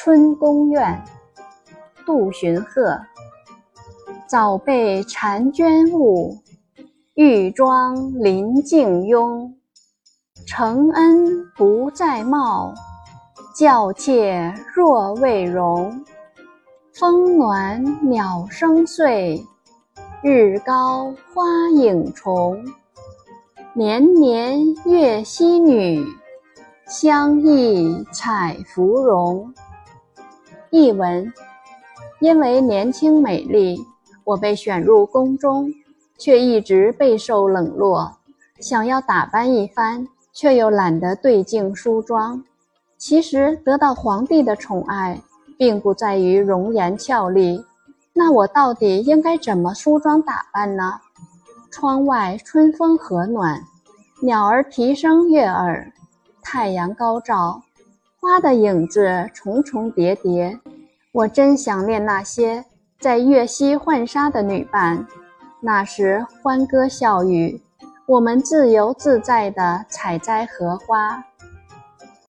春宫怨，杜荀鹤。早被婵娟误，玉妆临镜拥。承恩不再貌，教妾若未容。风暖鸟声碎，日高花影重。年年月溪女，相忆采芙蓉。译文：因为年轻美丽，我被选入宫中，却一直备受冷落。想要打扮一番。却又懒得对镜梳妆。其实得到皇帝的宠爱，并不在于容颜俏丽。那我到底应该怎么梳妆打扮呢？窗外春风和暖，鸟儿啼声悦耳，太阳高照，花的影子重重叠叠。我真想念那些在月溪浣纱的女伴，那时欢歌笑语。我们自由自在地采摘荷花。